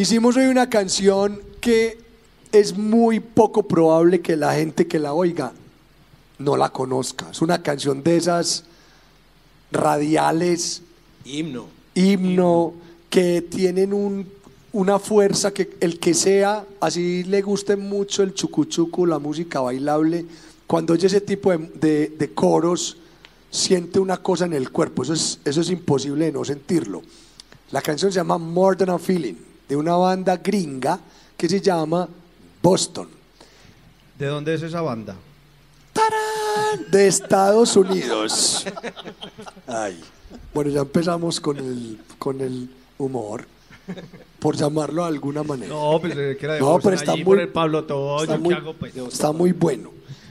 hicimos hoy una canción que es muy poco probable que la gente que la oiga no la conozca. Es una canción de esas radiales, Himno. himno, que tienen un- una fuerza que el que sea, así le guste mucho el chucuchucu, la música bailable, cuando oye ese tipo de, de- de coros, siente una cosa en el cuerpo. Eso es, eso es imposible de no sentirlo. La canción se llama More Than a Feeling, de una banda gringa que se llama Boston, ¿De dónde es esa banda? de Estados Unidos. Ay. Bueno, ya empezamos con el, con el humor, por llamarlo de alguna manera. No, pues eh, que era de No, Boston, pero está allí muy- por el Pablo Toño, está ¿qué muy, hago, pues? está muy bueno.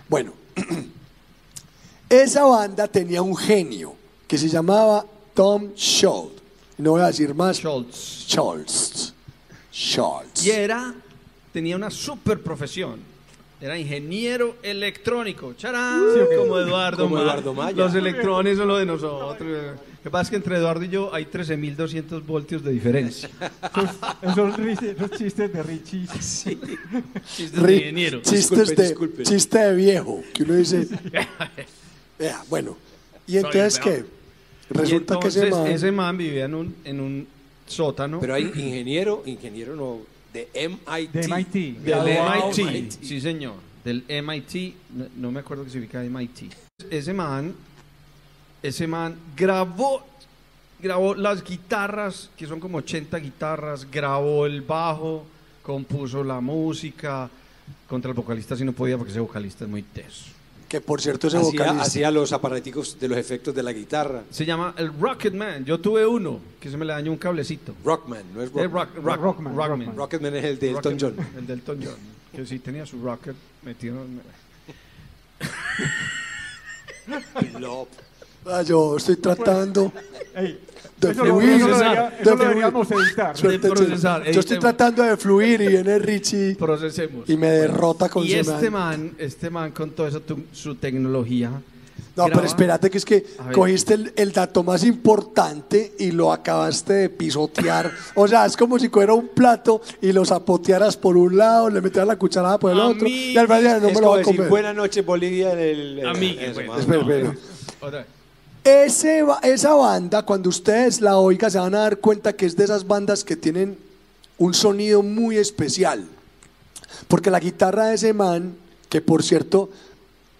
Bueno, esa banda tenía un genio que se llamaba Tom Schultz. No voy a decir más. Schultz. Schultz. Schultz. Y era, tenía una super profesión. Era ingeniero electrónico. ¡Charán! como Eduardo Como Maya. Eduardo Maya. Los electrones son lo de nosotros. Lo que pasa es que entre Eduardo y yo hay 13.200 voltios de diferencia. Esos, esos chistes de Richie. Chistes de ingeniero. Chistes Disculpe, de, disculpe. chiste de viejo, que uno dice. Vea, bueno. ¿Y entonces qué? Resulta y que ese man- ese man vivía en un, en un sótano. Pero hay ingeniero, ingeniero no, de MIT. De MIT. Del MIT, MIT. sí señor, del MIT, no, no me acuerdo que se ubica MIT. Ese man, ese man grabó, grabó las guitarras, que son como 80 guitarras, grabó el bajo, compuso la música, contra el vocalista si no podía porque ese vocalista es muy teso. Que por cierto, ese Hacía, vocalista. hacía los aparaticos de los efectos de la guitarra. Se llama el Rocket Man, yo tuve uno, que se me le dañó un cablecito. Rockman, no es Eh, Rockman. rock- rock- Rockman, Rockman. Rockman. Rocketman es el de Elton John. El de Elton John, que sí tenía su rocket metido en... Ah, yo estoy tratando Ey, de eso lo, fluir. eso lo debería- de eso lo fluir. deberíamos editar. Suerte, De procesar, Yo estoy editemos. tratando de fluir y viene Richie Procesemos. y me derrota con Y su este man. man, este man con toda esa tu- su tecnología. No, pero graba- espérate que es que A ver. cogiste el, el dato más importante y lo acabaste de pisotear. O sea, es como si cogiera un plato y lo zapotearas por un lado, le metieras la cucharada por el A otro mí- y al final no es me lo como va a decir, comer. buenas noches Bolivia en el... A mí, eso, bueno. más. Espera, espera. Otra vez. Esa banda, cuando ustedes la oigan, se van a dar cuenta que es de esas bandas que tienen un sonido muy especial. Porque la guitarra de ese man, que por cierto,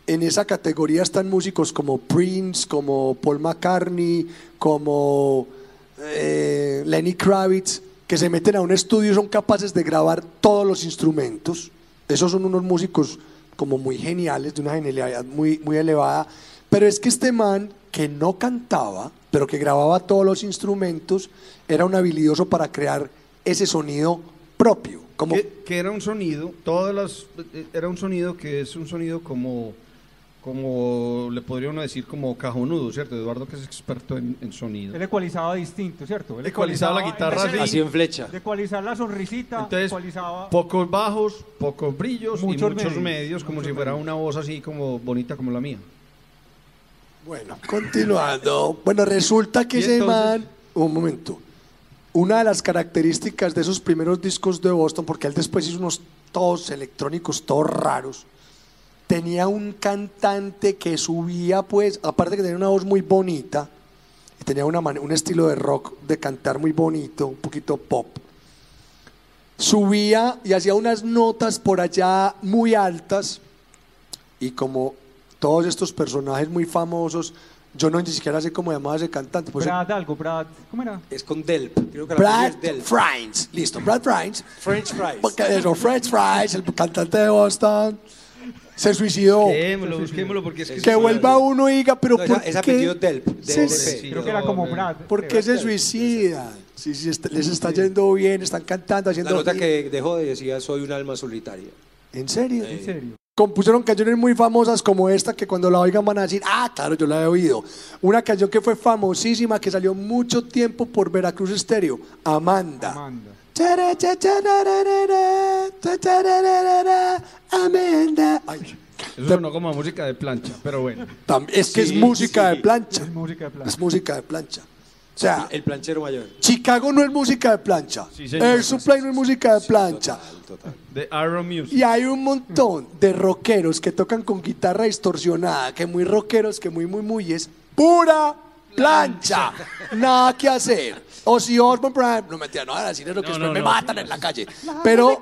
en esa categoría están músicos como Prince, como Paul McCartney, como eh, Lenny Kravitz, que se meten a un estudio y son capaces de grabar todos los instrumentos. Esos son unos músicos como muy geniales, de una genialidad muy, muy elevada. Pero es que este man, que no cantaba, pero que grababa todos los instrumentos, era un habilidoso para crear ese sonido propio. Como, Que, que era un sonido, todas las, eh, era un sonido que es un sonido como, como le podría uno decir como cajonudo, ¿cierto? Eduardo que es experto en, en sonido. Él ecualizaba distinto, ¿cierto? Él Ecualizaba la guitarra Así en flecha. De ecualizar la sonrisita, Entonces, ecualizaba... pocos bajos, pocos brillos y Muchos muchos medios, medios, como muchos si fuera medios. una voz así como bonita como la mía. Bueno, continuando. Bueno, resulta que ese man, un momento, una de las características de esos primeros discos de Boston, porque él después hizo unos todos electrónicos, todos raros, tenía un cantante que subía, pues, aparte que tenía una voz muy bonita, y tenía una un estilo de rock, de cantar muy bonito, un poquito pop. Subía y hacía unas notas por allá muy altas, y como todos estos personajes muy famosos, yo no ni siquiera sé cómo llamaba ese cantante. Pues Brad algo, Brad... ¿Cómo era? Es con Delp. Creo que la Brad es Delp. Frines. Listo, Brad Frines. French fries. Porque eso, French Fries, el cantante de Boston, se suicidó. Busquémoslo, busquémoslo porque es que... Que vuelva uno y diga, pero No, ¿por esa- es qué? apellido Delp. Sí, sí. Creo que era como Brad. ¿Por qué se suicida? Si, si est- les está yendo bien, están cantando, La haciendo... nota que dejó decía soy un alma solitaria. ¿En serio? En serio. Compusieron canciones muy famosas como esta que cuando la oigan van a decir, ah, claro, yo la he oído. Una canción que fue famosísima, que salió mucho tiempo por Veracruz Estéreo, Amanda. Amanda. Amanda. Ay, Eso sonó como música de plancha, pero bueno. es que es Sí, música sí. de plancha. Es música de plata. Es música de plancha. Sea, El planchero mayor. Chicago no es música de plancha. Sí, señor. Air Supply no es música de plancha. Total, total. De Iron Music. Y hay un montón de rockeros que tocan con guitarra distorsionada, que muy rockeros, que muy, muy, muy es pura plancha. Nada que hacer. O si Osborne Prime, no mentira, no van a decir eso que No, después no, me no. matan en la calle. Pero,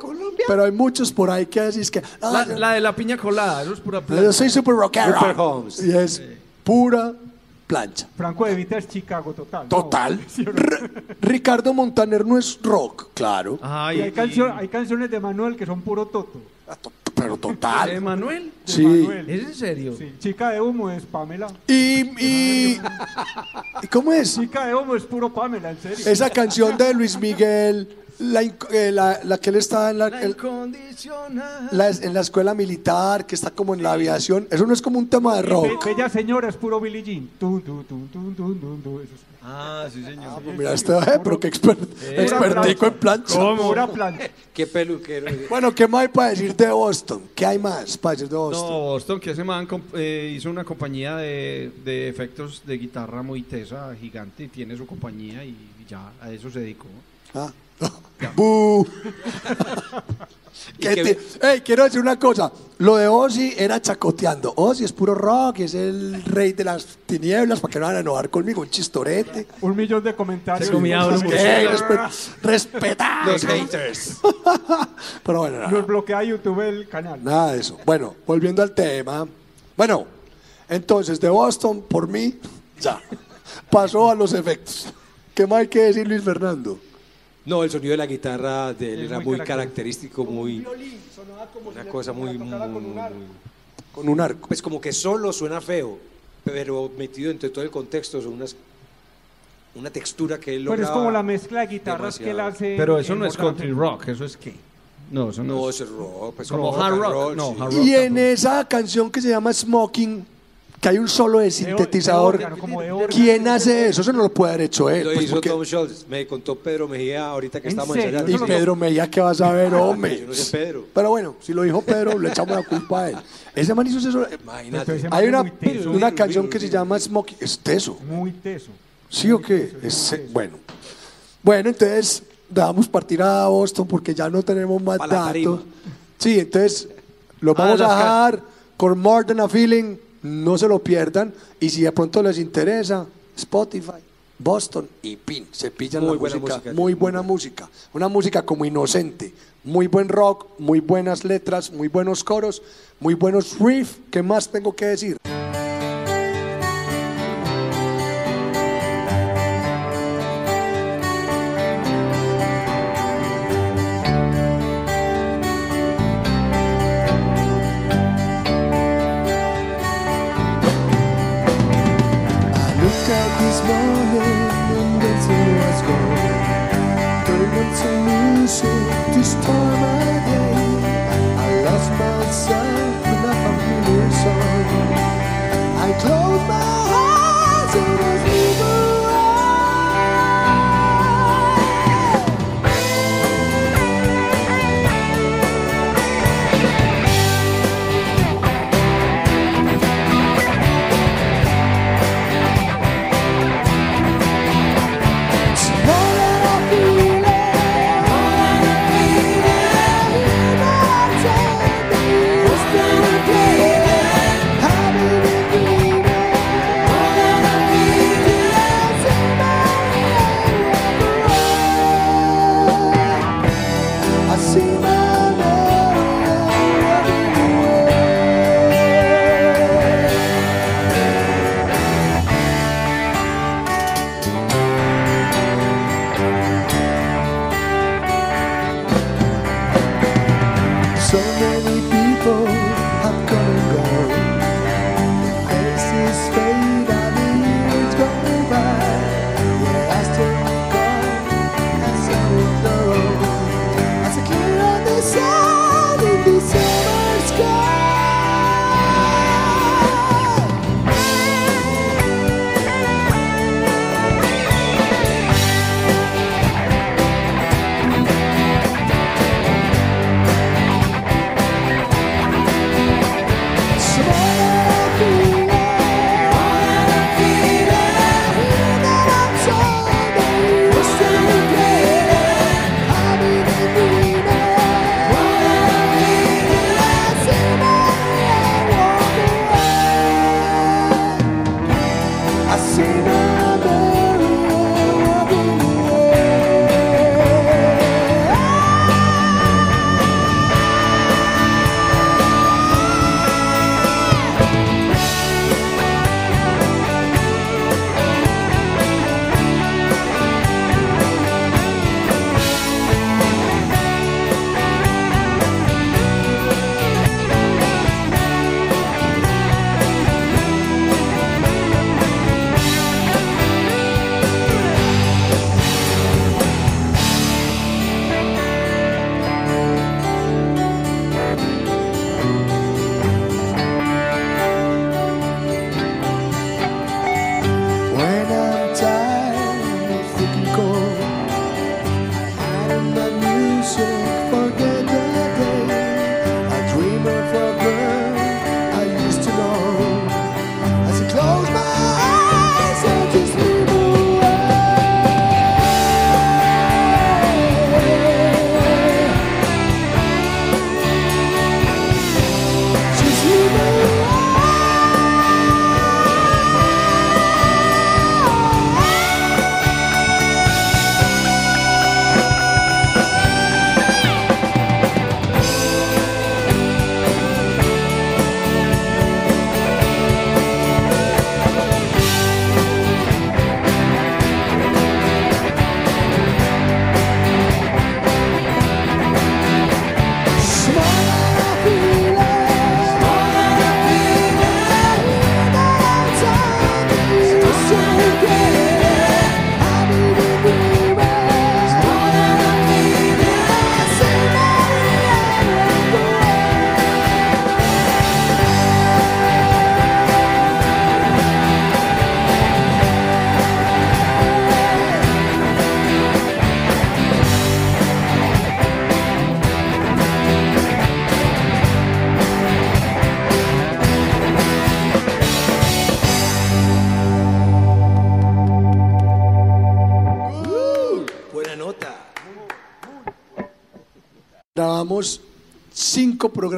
pero hay muchos por ahí que decís que. La, "Ah, la de la piña colada, eso es pura yo plata. soy super rockero. Holmes. Y es pura plancha. Franco de Vita es Chicago total. Total. Ricardo Montaner no es rock, claro. Ay, Y hay, cancio- hay canciones de Manuel que son puro toto. Pero total. De Sí. Manuel. ¿Es en serio? Sí, Chica de humo es Pamela. Y, y, ¿y ¿Cómo es? Chica de humo es puro Pamela, en serio. Esa canción de Luis Miguel, la, eh, la, la que él está en la, en, la- en la escuela militar, que está como en la aviación, eso no es como un tema de Be- rock. Bella señora es puro Billie Jean. Tun, tun, tun, es Ah, sí, señor. Mira, este, eh, pero qué expert, expertico en plancha. pura plancha. Qué peluquero. Bueno, ¿qué más hay para decir de Boston? ¿Qué hay más para decir de No, Boston? Boston, que ese man eh, hizo una compañía de, de efectos de guitarra muy tesa, gigante, y tiene su compañía y ya a eso se dedicó. Ah. Bu. Y Que Ey, quiero decir una cosa. Lo de Ozzy era chacoteando. Ozzy es puro rock, es el rey de las tinieblas, para que no van a enojar conmigo, un chistorete. Un millón de comentarios. Se comía Ey, respe- respetad. Los haters. Pero bueno, nada, Nos bloquea YouTube el canal. nada de eso. Bueno, volviendo al tema. Bueno, entonces de Boston, por mí, ya. Pasó a los efectos. ¿Qué más hay que decir, Luis Fernando? No, el sonido de la guitarra de él era muy característico. característico, muy. Una cosa muy, muy, Con un arco. Pues como que solo suena feo, pero metido entre todo el contexto son unas. Una textura que él Pero es como la mezcla de guitarras que él hace. Pero eso no es country rock, eso es qué. No, eso no, No, es. es rock, pues Como como, hard rock, no, sí. hard rock. Y en esa canción que se llama Smoking, que hay un solo de De or- sintetizador. de órgano, como de órgano. ¿Quién hace eso? Eso no lo puede haber hecho él. Lo pues, hizo porque- Tom Schultz, me contó Pedro Mejía ahorita que ¿En estábamos serio? ensayando. Y Pedro Mejía, ¿qué vas a ver, hombre? Yo no sé Pedro. Pero bueno, si lo dijo Pedro, le echamos la culpa a él. Ese man hizo eso. Imagínate. Hay una, teso. una canción que se llama Smoking. Es teso. Muy teso. ¿Sí o qué? Es- bueno. Bueno, entonces damos partir a Boston porque ya no tenemos más datos. Sí, entonces lo Ah, vamos a las ca- dejar con More Than a Feeling. No se lo pierdan. Y si de pronto les interesa, Spotify, Boston y Pin. Se pillan Muy la buena música. música, Muy buena. música. Una música como inocente. Muy buen rock, muy buenas letras, muy buenos coros, muy buenos riffs. ¿Qué más tengo que decir?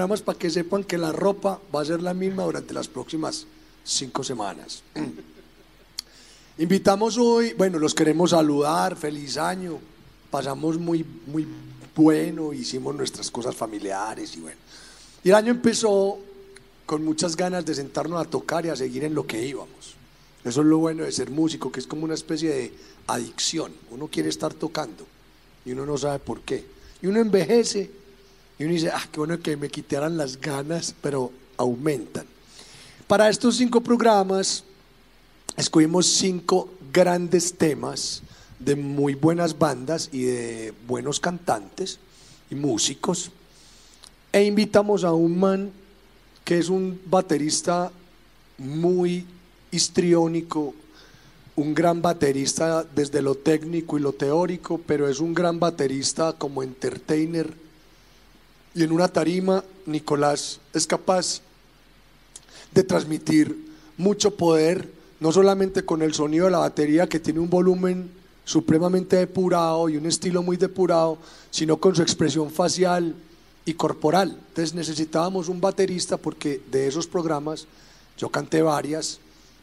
Para que sepan que la ropa va a ser la misma durante las próximas cinco semanas. Invitamos hoy, bueno, los queremos saludar, feliz año. Pasamos muy, muy bueno, hicimos nuestras cosas familiares y bueno. Y el año empezó con muchas ganas de sentarnos a tocar y a seguir en lo que íbamos. Eso es lo bueno de ser músico, que es como una especie de adicción. Uno quiere estar tocando y uno no sabe por qué. Y uno envejece y uno dice, ah, qué bueno que me quitaran las ganas, pero aumentan. Para estos cinco programas escogimos cinco grandes temas de muy buenas bandas y de buenos cantantes y músicos. E invitamos a un man que es un baterista muy histriónico, un gran baterista desde lo técnico y lo teórico, pero es un gran baterista como entertainer. Y en una tarima, Nicolás es capaz de transmitir mucho poder, no solamente con el sonido de la batería, que tiene un volumen supremamente depurado y un estilo muy depurado, sino con su expresión facial y corporal. Entonces necesitábamos un baterista porque de esos programas yo canté varias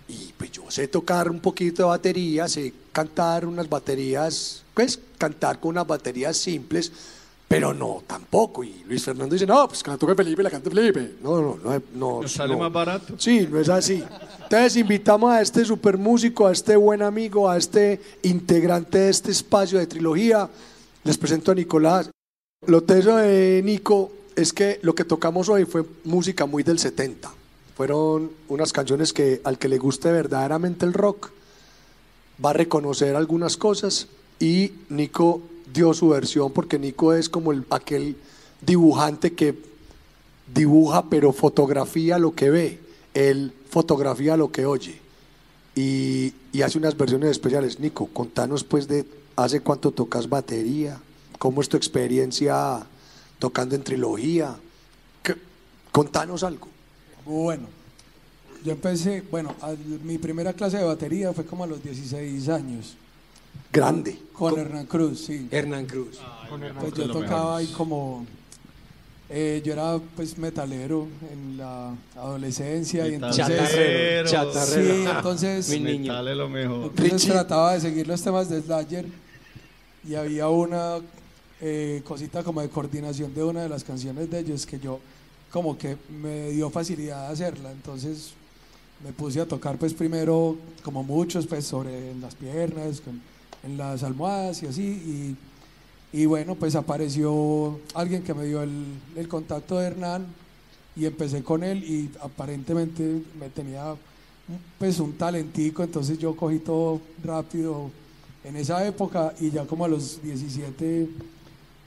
y pues yo sé tocar un poquito de batería, sé cantar unas baterías, pues cantar con unas baterías simples, pero no tampoco. Y Luis Fernando dice, no, pues que la toque Felipe, la cante Felipe. No, no, no. no Nos sale no. más barato. Sí, no es así. Entonces invitamos a este super músico, a este buen amigo, a este integrante de este espacio de trilogía. Les presento a Nicolás. Lo teso de Nico es que lo que tocamos hoy fue música muy del 70. Fueron unas canciones que al que le guste verdaderamente el rock va a reconocer algunas cosas y Nico dio su versión porque Nico es como el- aquel dibujante que dibuja pero fotografía lo que ve, él fotografía lo que oye. Y, y hace unas versiones especiales. Nico, contanos pues de hace cuánto tocas batería, cómo es tu experiencia tocando en trilogía, ¿Qué- contanos algo. Bueno, yo empecé, bueno, mi primera clase de batería fue como a los 16 años, Grande. con Hernán Cruz, sí. Hernán Cruz. Pues yo tocaba ahí como, eh, yo era pues metalero en la adolescencia y entonces, Chatarrero. Chatarrero. sí, entonces, Mi niño. Metal lo mejor. entonces Richie. trataba de seguir los temas de Slayer y había una eh, cosita como de coordinación de una de las canciones de ellos que yo como que me dio facilidad de hacerla, entonces me puse a tocar pues primero como muchos pues sobre las piernas, con- en las almohadas y así y, y bueno pues apareció alguien que me dio el, el contacto de Hernán y empecé con él y aparentemente me tenía pues un talentico entonces yo cogí todo rápido en esa época y ya como a los 17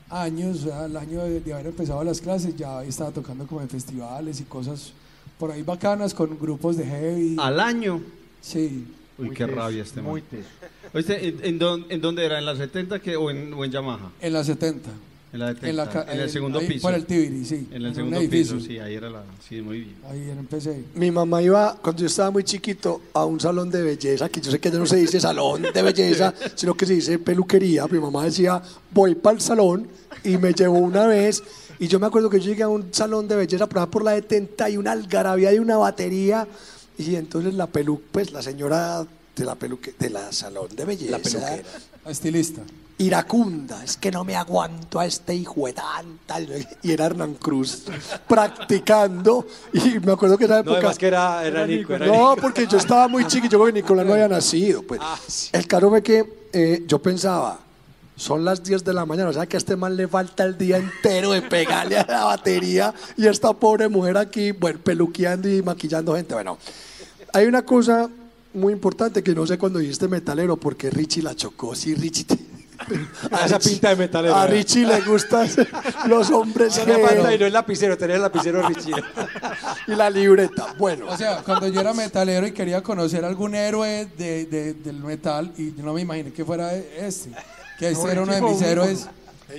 años, el año de, de haber empezado las clases, ya estaba tocando como en festivales y cosas por ahí bacanas con grupos de heavy. Al año. Sí, Uy, qué rabia este man. Muy teso. Oíste, ¿en, en, dónde, en dónde era? ¿En la 70 que, o, en, o en Yamaha? en la 70. En la 70. En, la ca- en el segundo ahí piso. Por el Tibiri, sí. En el un segundo piso, sí, ahí era la. Sí, muy bien. Ahí empecé. Mi mamá iba, cuando yo estaba muy chiquito, a un salón de belleza, que yo sé que ya no se dice salón de belleza, sino que se dice peluquería. Mi mamá decía, voy para el salón y me llevó una vez. Y yo me acuerdo que yo llegué a un salón de belleza por, por la de Tenta y una algarabía y una batería. Y entonces la pelu, pues la señora de la peluque, de la salón de belleza. La peluquera. Estilista. iracunda, es que no me aguanto a este hijo de tanta. Y era Hernán Cruz practicando. Y me acuerdo que esa No, época. además que era, era Nico. Era No, Nico. porque yo estaba muy chiquito, yo creo que Nicolás no había nacido. Pues. Ah, sí. El caso fue que eh, yo pensaba, son las 10 de la mañana, o sea que a este man le falta el día entero de pegarle a la batería y esta pobre mujer aquí, bueno, peluqueando y maquillando gente. Bueno, hay una cosa muy importante que no sé cuando dijiste metalero, porque Richie la chocó. Sí, Richie. te- Ah, esa pinta de metalero, A ¿verdad? Richie le gustan los hombres Tenía falta y no el lapicero, tenía el lapicero Richie. y la libreta. Bueno, O sea, cuando yo era metalero y quería conocer algún héroe de, de- del metal, y yo no me imaginé que fuera este. Que este era uno de mis héroes.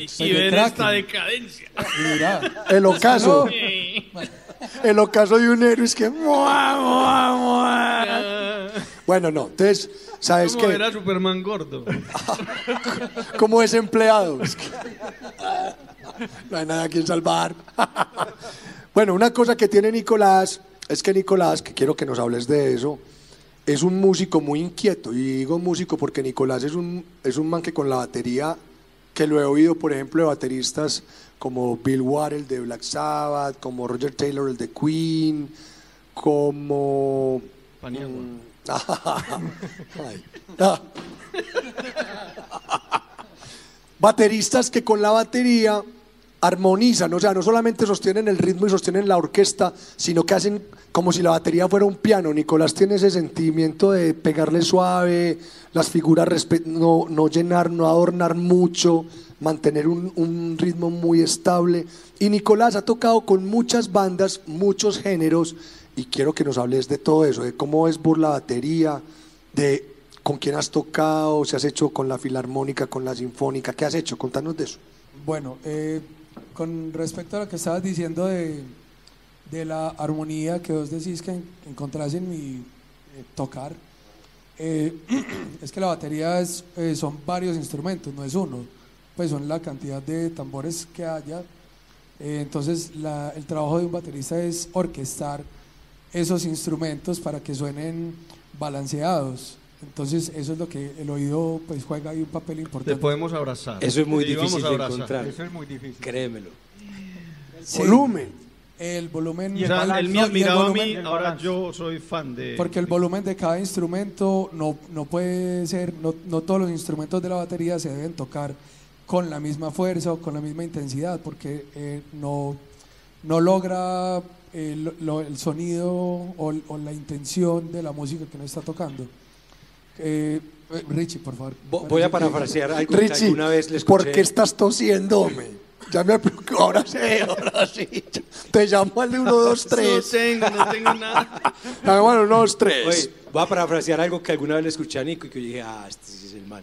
Soy Y de ver esta decadencia. Y mira, el ocaso. no. El ocaso de un héroe es que... ¡mua, mua, mua! Bueno, no. Entonces, ¿sabes ¿Cómo qué? era Superman gordo? como desempleado. Es que- no hay nada a quien salvar. bueno, una cosa que tiene Nicolás es que Nicolás, que quiero que nos hables de eso, es un músico muy inquieto. Y digo músico porque Nicolás es un, es un man que con la batería, que lo he oído, por ejemplo, de bateristas como Bill Ward, el de Black Sabbath, como Roger Taylor, el de Queen, como... Paniagua. Ay. Ah. Bateristas que con la batería armonizan, o sea, no solamente sostienen el ritmo y sostienen la orquesta, sino que hacen como si la batería fuera un piano. Nicolás tiene ese sentimiento de pegarle suave, las figuras no, no llenar, no adornar mucho, mantener un, un ritmo muy estable. Y Nicolás ha tocado con muchas bandas, muchos géneros, y quiero que nos hables de todo eso, de cómo es por la batería, de con quién has tocado, si has hecho con la filarmónica, con la sinfónica, ¿qué has hecho? Contanos de eso. Bueno, eh, con respecto a lo que estabas diciendo de, de la armonía que vos decís que en- encontrás en mi eh, tocar, eh, es que la batería es, eh, son varios instrumentos, no es uno, pues son la cantidad de tambores que haya. Entonces, el trabajo de un baterista es orquestar esos instrumentos para que suenen balanceados. Entonces, eso es lo que el oído pues juega ahí un papel Te importante. podemos abrazar. Eso es muy difícil de encontrar. Eso es muy difícil. Créemelo. Sí. Volumen. El volumen. Y O sea, balance. él me No, el admiraba a volumen- mí, el ahora yo soy fan de... Porque el volumen de cada instrumento no, no puede ser, no, no todos los instrumentos de la batería se deben tocar con la misma fuerza o con la misma intensidad, porque eh, no, no logra eh, lo- lo- el sonido o, o la intención de la música que uno está tocando. Eh, eh, Richie, por favor. Vo- Voy a parafrasear algo que Richie, alguna vez le ¿por escuché. qué estás tosiendo? Ya me preocupo, ahora sí, ahora sí. Te llamo al de 1, 2, No 3. tengo, no tengo nada. Bueno, 1, 2, 3. Oye, voy a parafrasear algo que alguna vez le escuché a Nico y que yo dije, ah, este sí es el man.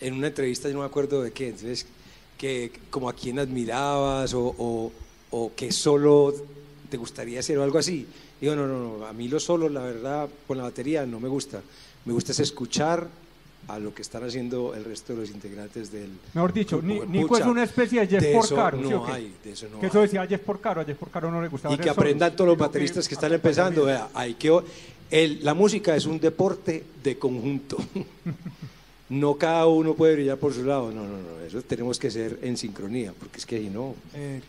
En una entrevista, yo no me acuerdo de qué, entonces, que como a quién admirabas o, o, o que solo te gustaría hacer o algo así. Digo, no, no, no, a mí lo solo, la verdad, con la batería no me gusta. Me gusta es escuchar a lo que están haciendo el resto de los integrantes del Mejor dicho, grupo. Ni- Nico Pucha, es una especie de Jeff de eso Porcaro. ¿sí o no qué? hay, de eso no que eso decía Jeff Porcaro, a Jeff Porcaro no le gustaba y que aprendan todos los bateristas que están acompañar empezando. vea, hay que, el- la música es un deporte de conjunto. no cada uno puede brillar por su lado. No, no, no. Eso tenemos que ser en sincronía, porque es que si no.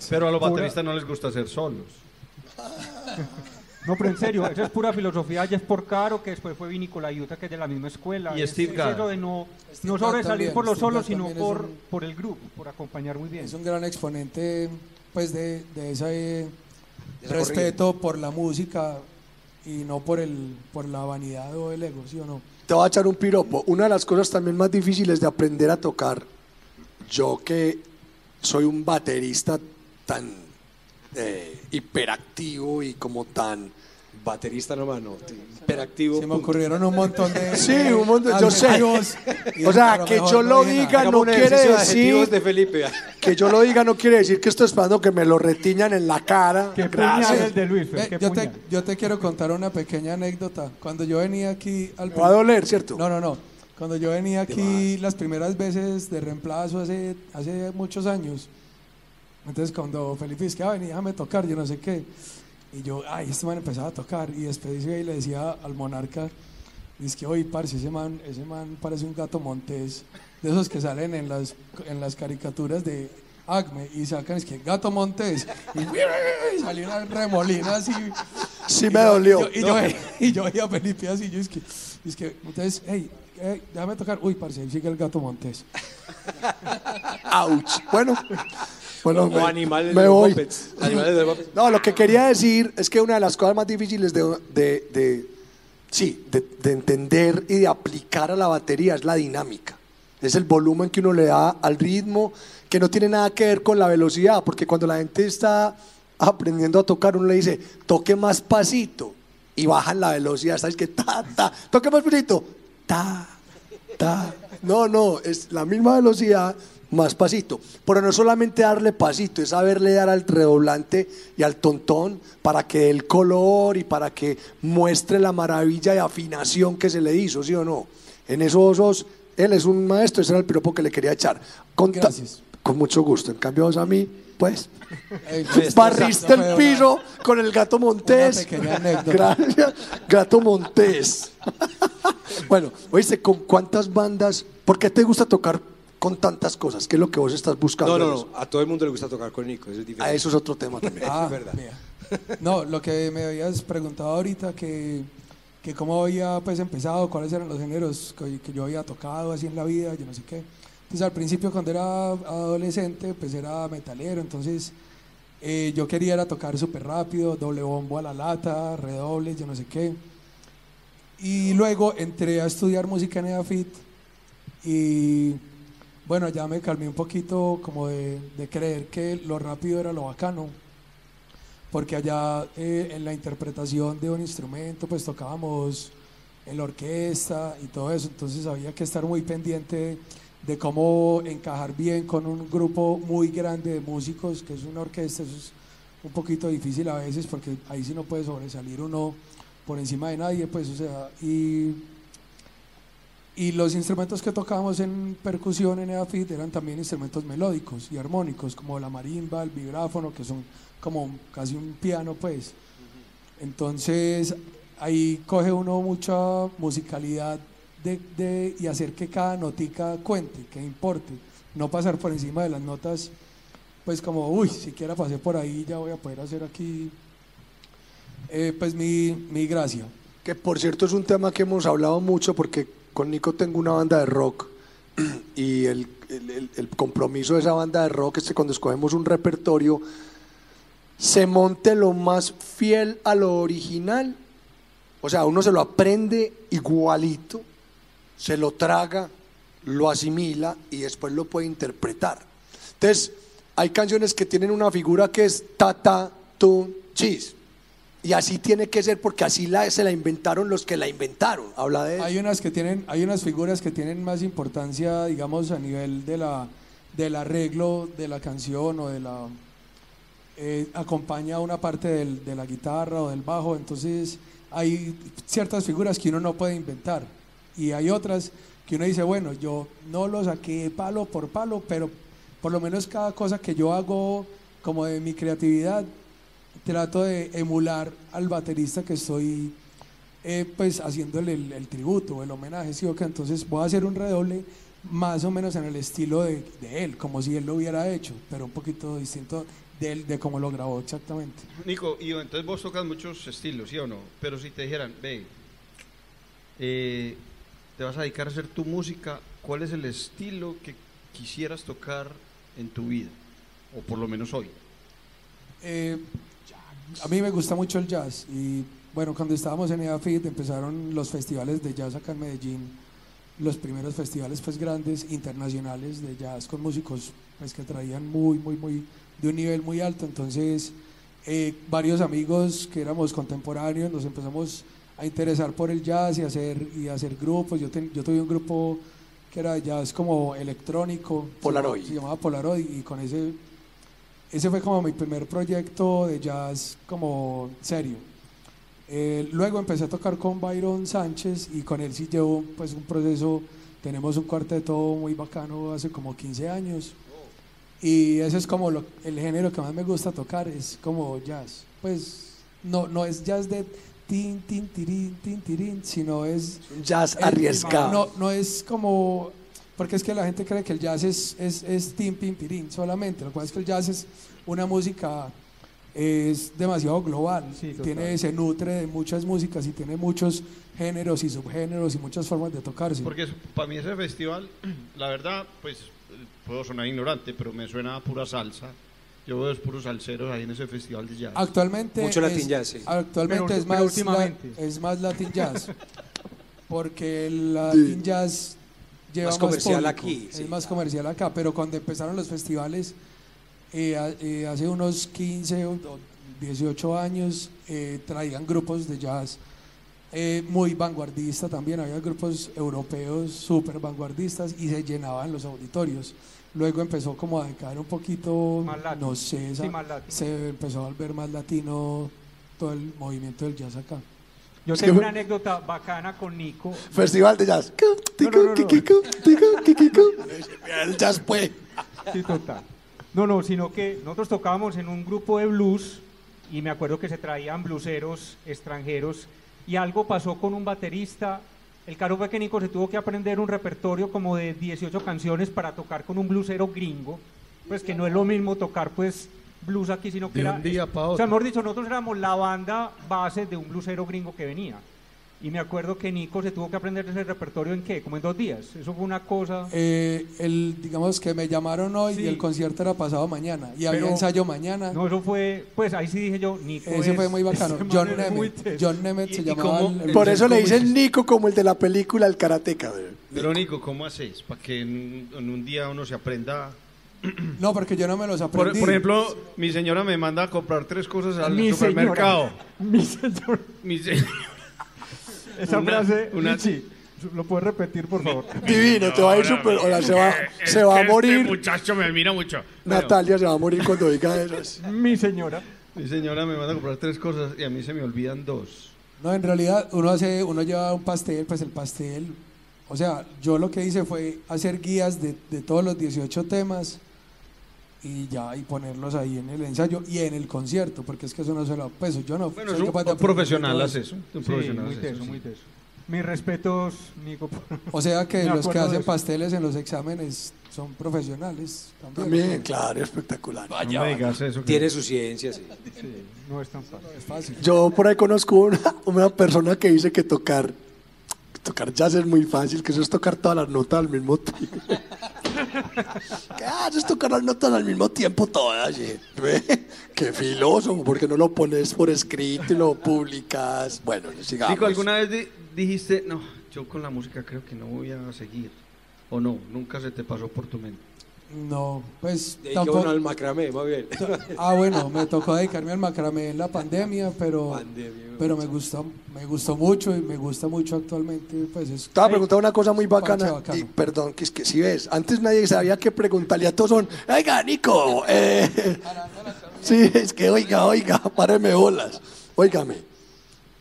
Pero a los bateristas no les gusta ser solos. No, pero en serio, esa es pura filosofía de Jeff Porcaro, que después fue Nicola Iuta, que es de la misma escuela. Y Es- Steve es Gadd. eso de no, Steve no sobresalir también, por los Steve sino es por, un- por el grupo, por acompañar muy bien. es un gran exponente pues de, de ese esa respeto por la música y no por el por la vanidad o el ego, ¿sí o no? Te voy a echar un piropo. Una de las cosas también más difíciles de aprender a tocar, yo que soy un baterista tan eh, hiperactivo y como tan... Baterista no. Hiperactivo. Se me ocurrieron un montón de Sí, un montón, yo sé. O sea, que yo no lo diga no quiere decir de Felipe. que yo lo diga no quiere decir que estoy esperando que me lo retiñan en la cara. Qué Gracias. el de Luis, qué yo, te, yo te quiero contar una pequeña anécdota. Cuando yo venía aquí al Me va a doler, ¿cierto? No, no, no. Cuando yo venía aquí las primeras veces de reemplazo hace, hace muchos años, entonces cuando Felipe dice que ah, vení, déjame tocar, yo no sé qué, y yo, ay, este man empezaba a tocar, y después y le decía al monarca, dice que, oye, parce, ese man, ese man parece un gato montés, de esos que salen en las, en las caricaturas de Acme, y sacan, es que gato montés, y, salió una remolina así, Sí y me yo- dolió. yo- y, yo, y yo veía a Felipe así, yo es que, es que entonces, hey, hey, déjame tocar. Uy, parce, ahí sigue el gato Montés. Ouch. Bueno, bueno O me, animales me de voy. Muppets. Animales de los Muppets. No, lo que quería decir es que una de las cosas más difíciles de, de- de- sí, de, de entender y de aplicar a la batería es la dinámica. Es el volumen que uno le da al ritmo, que no tiene nada que ver con la velocidad, porque cuando la gente está aprendiendo a tocar, uno le dice, toque más pasito, y bajan la velocidad, ¿sabes que Ta, ta, toque más pasito, ta, ta. No, no, es la misma velocidad, más pasito. Pero no solamente darle pasito, es saberle dar al redoblante y al tontón para que dé el color y para que muestre la maravilla y afinación que se le hizo, ¿sí o no? En esos dos, él es un maestro, ese era el piropo que le quería echar. Con, Gracias. con mucho gusto. En cambio, vos a mí, pues, Eh, barriste el piso con el gato montés. Gracias, gato montés. bueno, oíste, ¿con cuántas bandas? ¿Por qué te gusta tocar con tantas cosas? ¿Qué es lo que vos estás buscando? No, no, no. A todo el mundo le gusta tocar con Nico. Eso es diferente. A eso es otro tema también. Ah, Es verdad. vea. No, lo que me habías preguntado ahorita, que, que cómo había pues empezado, cuáles eran los géneros que, que yo había tocado así en la vida, yo no sé qué. Entonces al principio cuando era adolescente, pues era metalero, entonces eh, yo quería era tocar súper rápido, doble bombo a la lata, redobles, yo no sé qué. Y luego entré a estudiar música en EAFIT y bueno, ya me calmé un poquito como de, creer que lo rápido era lo bacano porque allá eh, en la interpretación de un instrumento pues tocábamos en la orquesta y todo eso, entonces había que estar muy pendiente de cómo encajar bien con un grupo muy grande de músicos, que es una orquesta, eso es un poquito difícil a veces porque ahí sí no puede sobresalir uno por encima de nadie, pues o sea, y, y los instrumentos que tocábamos en percusión en EAFIT eran también instrumentos melódicos y armónicos, como la marimba, el vibráfono, que son como casi un piano, pues. Entonces, ahí coge uno mucha musicalidad de, de- y hacer que cada notica cuente, que importe, no pasar por encima de las notas, pues como, uy, siquiera pasé por ahí, ya voy a poder hacer aquí, eh, pues mi, mi gracia. Que por cierto es un tema que hemos hablado mucho porque con Nico tengo una banda de rock y el, el- compromiso de esa banda de rock es que cuando escogemos un repertorio se monte lo más fiel a lo original. O sea, uno se lo aprende igualito, se lo traga, lo asimila y después lo puede interpretar. Entonces, hay canciones que tienen una figura que es ta, ta, tu, chis. Y así tiene que ser porque así la, se la inventaron los que la inventaron. Habla de eso. Hay unas que tienen, hay unas figuras que tienen más importancia, digamos, a nivel de la, del arreglo de la canción o de la eh, acompaña una parte del- de la guitarra o del bajo, entonces hay ciertas figuras que uno no puede inventar y hay otras que uno dice, bueno, yo no lo saqué palo por palo, pero por lo menos cada cosa que yo hago como de mi creatividad, trato de emular al baterista que estoy eh, pues haciéndole el, el tributo, el homenaje, ¿sí o qué? Entonces voy a hacer un redoble más o menos en el estilo de, de él, como si él lo hubiera hecho, pero un poquito distinto de él, de cómo lo grabó exactamente. Nico, y entonces vos tocas muchos estilos, ¿sí o no? Pero si te dijeran, ve, eh, te vas a dedicar a hacer tu música, ¿cuál es el estilo que quisieras tocar en tu vida? O por lo menos hoy. Eh, a mí me gusta mucho el jazz y bueno, cuando estábamos en EAFIT empezaron los festivales de jazz acá en Medellín, los primeros festivales pues grandes internacionales de jazz con músicos pues que traían muy, muy, muy, de un nivel muy alto, entonces eh, varios amigos que éramos contemporáneos nos empezamos a interesar por el jazz y hacer, y hacer grupos, yo, ten- yo tuve un grupo que era de jazz como electrónico, Polaroid. se llamaba Polaroid y con ese ese fue como mi primer proyecto de jazz como serio. Eh, luego empecé a tocar con Byron Sánchez y con él sí llevo pues un proceso, tenemos un cuarteto muy bacano hace como 15 años y ese es como lo- el género que más me gusta tocar, es como jazz. Pues no, no es jazz de tin, tin, tirín, tin, tirín, sino es Un jazz el- arriesgado. No, no es como. Porque es que la gente cree que el jazz es, es, es tim, pim, pirín solamente. Lo cual es que el jazz es una música. Es demasiado global. Sí, tiene, se nutre de muchas músicas y tiene muchos géneros y subgéneros y muchas formas de tocarse. Porque es- para mí ese festival, la verdad, pues puedo sonar ignorante, pero me suena a pura salsa. Yo veo es puros salseros ahí en ese festival de jazz. Actualmente Mucho es, Latin jazz, sí. Actualmente Pero- es, más últimamente. la- es más Latin jazz. Porque el Latin jazz lleva Más más, comercial público, aquí, Es más comercial acá. Pero cuando empezaron los festivales, eh, eh, hace unos 15 o 18 años, eh, traían grupos de jazz muy vanguardista también. Había grupos europeos súper vanguardistas y se llenaban los auditorios. luego empezó como a decaer un poquito, Más no sé, esa- Sí, más latino. se empezó a volver más latino todo el movimiento del jazz acá. Yo tengo una anécdota bacana con Nico. Festival de jazz. No, no, no, no. El jazz pues. Sí, total. No, no, sino que nosotros tocábamos en un grupo de blues y me acuerdo que se traían bluseros extranjeros y algo pasó con un baterista. El caro fue que Nico se tuvo que aprender un repertorio como de 18 canciones para tocar con un blusero gringo. Pues que no es lo mismo tocar pues blues aquí, sino que De era... un día pa' O sea, otro. mejor dicho, nosotros éramos la banda base de un blusero gringo que venía. Y me acuerdo que Nico se tuvo que aprender ese repertorio en qué, como en dos días. Eso fue una cosa... Eh, el, digamos que me llamaron hoy Sí. y el concierto era pasado mañana y había Pero- ensayo mañana. No, eso fue, pues ahí sí dije yo, Nico Ese es- fue muy bacano. John Nemeth. John Nemeth ¿Y- se llamaba. cómo- el- el- Por eso le ¿Cómo dicen? Nico como el de la película El Karateka. güey. Pero Nico, ¿cómo haces? Para que en, en un día uno se aprenda. No, porque yo no me los aprendí. por ejemplo, mi señora me manda a comprar tres cosas al Mi supermercado. señora, mi señor. Mi se- Esa Una- frase, una- ¿lo puedes repetir, por favor? Divino, te va a ir súper. Hola, se va, es se va que a morir. Este muchacho me admira mucho. Bueno, Natalia se va a morir cuando diga eso. Mi señora. mi señora me manda a comprar tres cosas y a mí se me olvidan dos. No, en realidad uno hace, uno lleva un pastel, pues el pastel. O sea, yo lo que hice fue hacer guías de, de todos los 18 temas y ya, y ponerlos ahí en el ensayo y en el concierto, porque es que eso no solo, pues yo no Bueno, soy es un, capaz de un profesional hace eso. Un Sí, profesional muy teso, muy teso. Mis respetos, Nico. O sea que los que hacen pasteles en los exámenes son profesionales también. También, claro, espectacular. No me digas eso. que- Tiene su ciencia, sí. Sí, no es tan fácil. Es fácil. Yo por ahí conozco una, una persona que dice que tocar, tocar jazz es muy fácil, que eso es tocar todas las notas al mismo tiempo. ¿Qué haces tocar las notas al mismo tiempo todas? ve, Qué filósofo, porque no lo pones por escrito y lo publicas. Bueno, sigamos. Nico, ¿alguna vez di- dijiste, no, yo con la música creo que no voy a seguir? ¿O no? Nunca se te pasó por tu mente. No, pues tampoco. uno al macramé, más bien. Ah, bueno, me tocó dedicarme al macramé en la pandemia, pero, Pandemia, pero me gustó, me gustó mucho y me gusta mucho actualmente. Pues es, Estaba preguntando una cosa muy bacana. Y, perdón, que es que si ves, antes nadie sabía qué preguntarle a todos son, oiga, Nico, eh, sí, es que oiga, oiga, páreme bolas, óigame.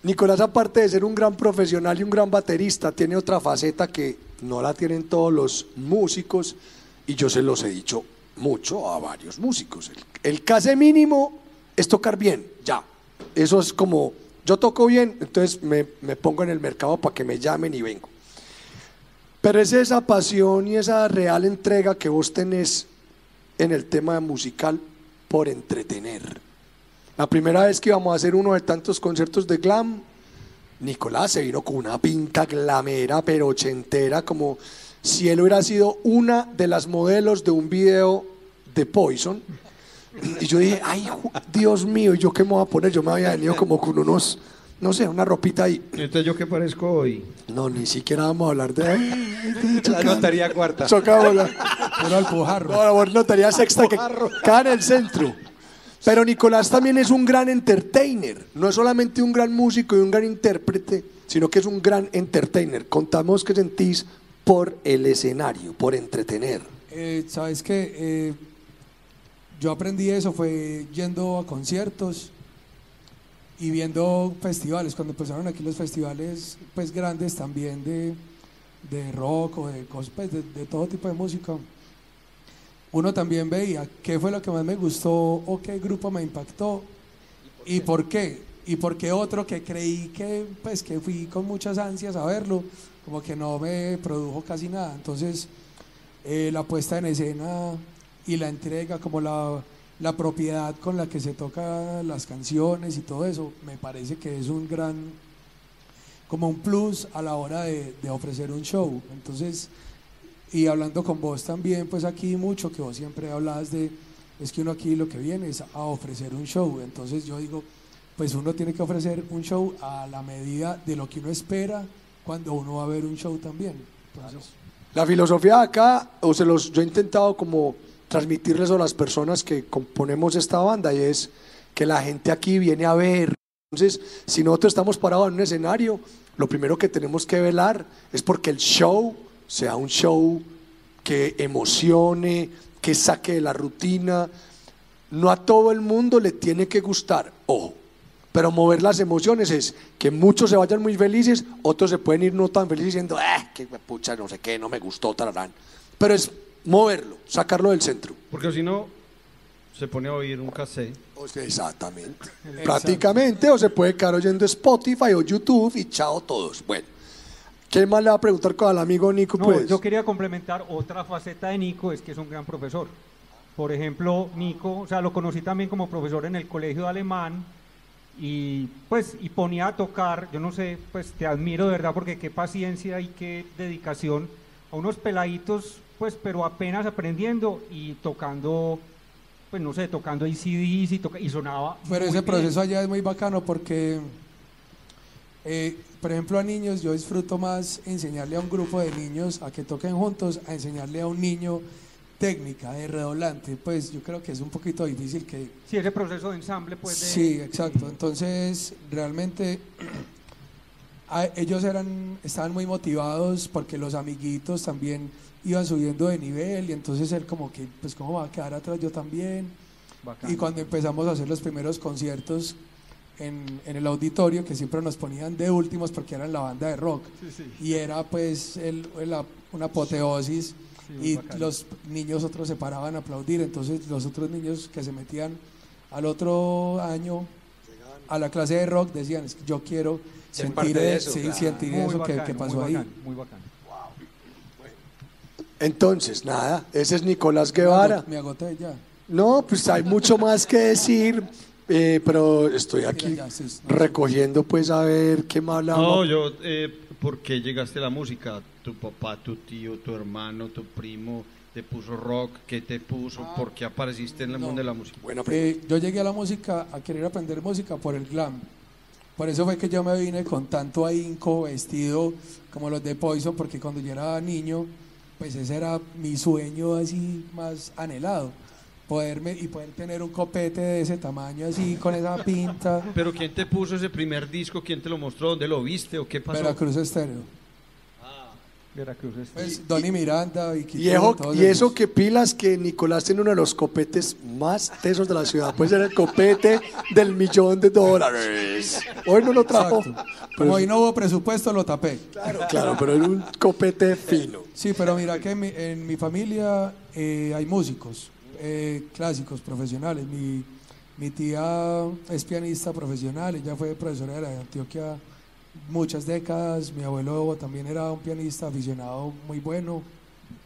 Nicolás, aparte de ser un gran profesional y un gran baterista, tiene otra faceta que no la tienen todos los músicos, y yo se los he dicho mucho a varios músicos. El, el case mínimo es tocar bien, ya. Eso es como, yo toco bien, entonces me, me pongo en el mercado para que me llamen y vengo. Pero es esa pasión y esa real entrega que vos tenés en el tema musical por entretener. La primera vez que íbamos a hacer uno de tantos conciertos de glam, Nicolás se vino con una pinta glamera, pero ochentera, como si él hubiera sido una de las modelos de un video de Poison. Y yo dije, ay, Dios mío, ¿y yo qué me voy a poner? Yo me había venido como con unos, no sé, una ropita ahí. Entonces, ¿yo qué parezco hoy? No, ni siquiera vamos a hablar de... La notaría cuarta. Chocamos la- puro alpujarro. No, la notaría sexta que queda en el centro. Pero Nicolás también es un gran entertainer. No es solamente un gran músico y un gran intérprete, sino que es un gran entertainer. Contamos qué sentís por el escenario, por entretener. Eh, Sabes que yo aprendí eso fue yendo a conciertos y viendo festivales. Cuando empezaron aquí los festivales pues grandes también de, de rock o de cosas, pues, de, de todo tipo de música. Uno también veía qué fue lo que más me gustó o qué grupo me impactó y por qué. Y por qué otro que creí que, pues, que fui con muchas ansias a verlo, como que no me produjo casi nada. Entonces, eh, la puesta en escena y la entrega, como la, la propiedad con la que se tocan las canciones y todo eso, me parece que es un gran, como un plus a la hora de, de ofrecer un show. Entonces, y hablando con vos también, pues aquí mucho, que vos siempre hablas de, es que uno aquí lo que viene es a ofrecer un show. Entonces yo digo, pues uno tiene que ofrecer un show a la medida de lo que uno espera cuando uno va a ver un show también. Entonces, La filosofía de acá, o se los, yo he intentado como transmitirles a las personas que componemos esta banda y es que la gente aquí viene a ver. Entonces, si nosotros estamos parados en un escenario, lo primero que tenemos que velar es porque el show sea un show que emocione, que saque de la rutina. No a todo el mundo le tiene que gustar, ojo. Pero mover las emociones es que muchos se vayan muy felices, otros se pueden ir no tan felices diciendo, eh, que pucha, no sé qué, no me gustó, tararán. Pero es moverlo, sacarlo del centro. Porque si no, se pone a oír un cassette. O sea, exactamente. Prácticamente, o se puede quedar oyendo Spotify o YouTube y chao todos. Bueno, ¿qué más le va a preguntar con el amigo Nico? No, pues? yo quería complementar otra faceta de Nico, es que es un gran profesor. Por ejemplo, Nico, o sea, lo conocí también como profesor en el colegio de alemán y pues y ponía a tocar, yo no sé, pues te admiro de verdad porque qué paciencia y qué dedicación a unos peladitos, pues pero apenas aprendiendo y tocando, pues no sé, tocando ACDs y, toca, y sonaba. Pero ese bien. proceso allá es muy bacano porque, eh, por ejemplo, a niños yo disfruto más enseñarle a un grupo de niños a que toquen juntos, a enseñarle a un niño técnica de redoblante. Pues yo creo que es un poquito difícil que... Sí, ese proceso de ensamble, pues. de- Sí, exacto. Entonces, realmente a- ellos eran, estaban muy motivados porque los amiguitos también iban subiendo de nivel y entonces él como que, pues, ¿cómo va a quedar atrás yo también? Bacano. Y cuando empezamos a hacer los primeros conciertos en, en el auditorio, que siempre nos ponían de últimos porque eran la banda de rock, Sí, sí. y era pues el- la- una apoteosis, Sí, muy y los niños otros se paraban a aplaudir, entonces los otros niños que se metían al otro año a la clase de rock decían, "Es que yo quiero Ser sentir, e- eso, sí, claro. sentir Muy eso que, que muy pasó ahí. bacano, Muy bacano. Entonces, nada, ese es Nicolás Guevara. Me agoté ya. No, pues hay mucho más que decir, eh, pero estoy aquí recogiendo pues a ver qué más hablamos. No, yo, eh, ¿por qué llegaste a la música? Tu papá, tu tío, tu hermano, tu primo te puso rock, ¿qué te puso? ¿Por qué apareciste en el No. mundo de la música? Eh, yo llegué a la música, a querer aprender música por el glam. Por eso fue que yo me vine con tanto ahínco, vestido como los de Poison, porque cuando yo era niño, pues ese era mi sueño así más anhelado. Poderme, y poder tener un copete de ese tamaño así, con esa pinta. ¿Pero quién te puso ese primer disco? ¿Quién te lo mostró? ¿Dónde lo viste o qué pasó? Veracruz Estéreo. Veracruz es- Pues Donny Miranda, y Y, eso- y eso que pilas que Nicolás tiene uno de los copetes más tesos de la ciudad. Puede ser el copete del millón de dólares. Hoy no lo trajo. Exacto. Pero Como es- hoy no hubo presupuesto, lo tapé. claro, claro, pero era un copete fino. Sí, pero mira que en mi, en mi familia eh, hay músicos eh, clásicos, profesionales. Mi, mi tía es pianista profesional, ella fue profesora de la de Antioquia muchas décadas. Mi abuelo también era un pianista aficionado muy bueno.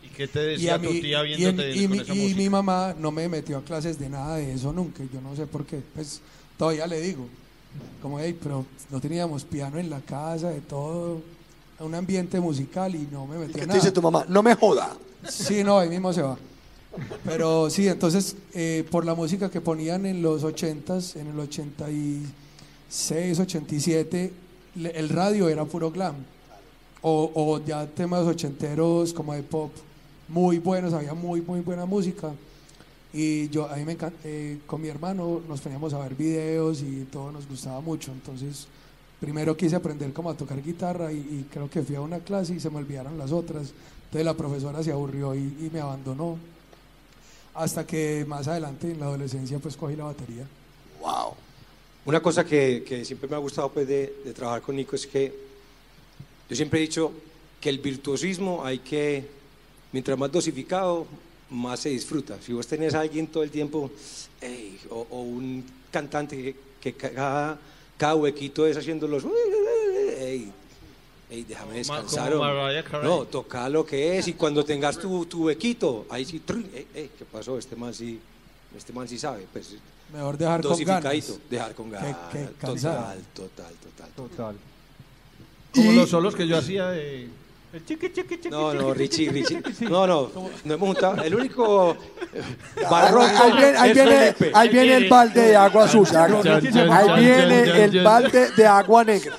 ¿Y qué te Y, decía a tu mí- tía y, en- viéndote y con mi, esa y música? mi mamá no me metió a clases de nada de eso nunca. Yo no sé por qué. Pues todavía le digo, como, hey, pero no teníamos piano en la casa, de todo, un ambiente musical y no me ¿Y metió qué a te dice tu mamá? No me joda. Sí, no, ahí mismo se va. Pero sí, entonces, eh, por la música que ponían en los 80s, en el 86, 87, le- el radio era puro glam. O, o ya temas ochenteros como de pop, muy buenos, había muy, muy buena música. Y yo, a mí me encanta, con mi hermano nos poníamos a ver videos y todo nos gustaba mucho. Entonces, primero quise aprender cómo a tocar guitarra y, creo que fui a una clase y se me olvidaron las otras. Entonces la profesora se aburrió y me abandonó. Hasta que más adelante en la adolescencia pues cogí la batería. Wow. Una cosa que, siempre me ha gustado pues, de, trabajar con Nico es que yo siempre he dicho que el virtuosismo hay que, mientras más dosificado, más se disfruta. Si vos tenés a alguien todo el tiempo, ey, o, o un cantante que, que cada, cada huequito es haciendo los... Ey, ey, déjame descansar. No, toca lo que es y cuando tengas tu, tu huequito, ahí sí, trun, ey, ey, ¿qué pasó? Este man sí, este man sí sabe. Pues, Mejor dejar con ganas. dosificadito, dejar con ganas. que cansado. total, total, total. Total. Como Y- los solos que yo hacía de... El chiqui, chiqui, chiqui, No, no, Richie, Richie. No, no, no hemos juntado. El único barroco ahí viene, ahí viene, ahí viene el balde de agua sucia. Ahí viene el balde de agua negra.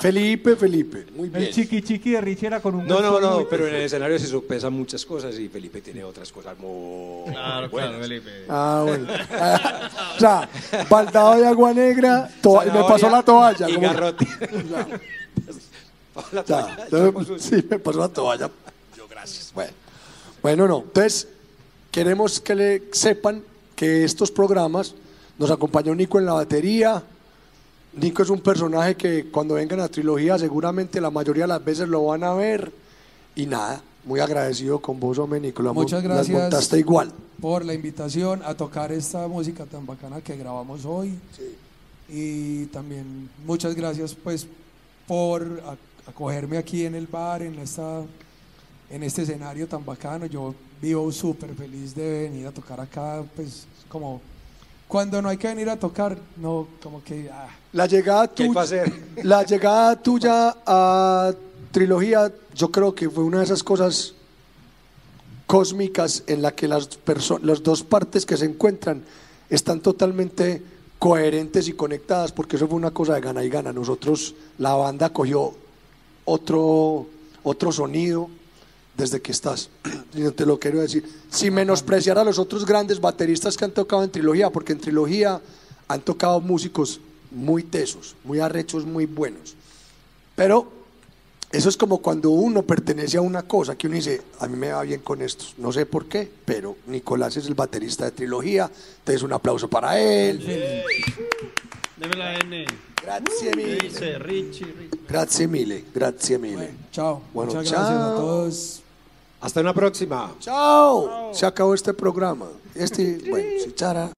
Felipe, Felipe. Muy bien. El chiqui chiqui de Richie era con un No, no, no, pero en el escenario se sopesan muchas cosas y Felipe tiene otras cosas muy Claro, buenas. claro, Felipe. Ah, bueno. Ah, o sea, baldado de agua negra, to- me pasó la toalla. Y como- garrote. O sea, sí, me pasó la toalla. Yo gracias. Bueno, bueno, no. Entonces, queremos que le sepan que estos programas nos acompañó Nico en la batería. Nico es un personaje que cuando vengan a trilogía seguramente la mayoría de las veces lo van a ver. Y nada, muy agradecido con vos, hombre, Nico. La Muchas gracias. montaste igual. por la invitación a tocar esta música tan bacana que grabamos hoy. Y también muchas gracias pues por acogerme aquí en el bar, en, esta, en este escenario tan bacano. Yo vivo súper feliz de venir a tocar acá, pues como cuando no hay que venir a tocar, no, como que... ah, La llegada ¿Qué hay tuya, la llegada tuya a trilogía, yo creo que fue una de esas cosas cósmicas en la que las perso- las dos partes que se encuentran están totalmente coherentes y conectadas, porque eso fue una cosa de gana y gana. Nosotros, la banda cogió otro, otro sonido desde que estás. Yo te lo quiero decir. Sin menospreciar a los otros grandes bateristas que han tocado en trilogía, porque en trilogía han tocado músicos muy tesos, muy arrechos, muy buenos. Pero eso es como cuando uno pertenece a una cosa que uno dice, a mí me va bien con estos. No sé por qué, pero Nicolás es el baterista de trilogía. Entonces un aplauso para él. Deme la N. Grazie ¿Qué mille. dice Richie? Richie. Grazie mille, grazie mille. bueno, chao. Bueno, Muchas gracias a chao. todos. Hasta una próxima. Chao. Se acabó este programa. Este, bueno, si chara.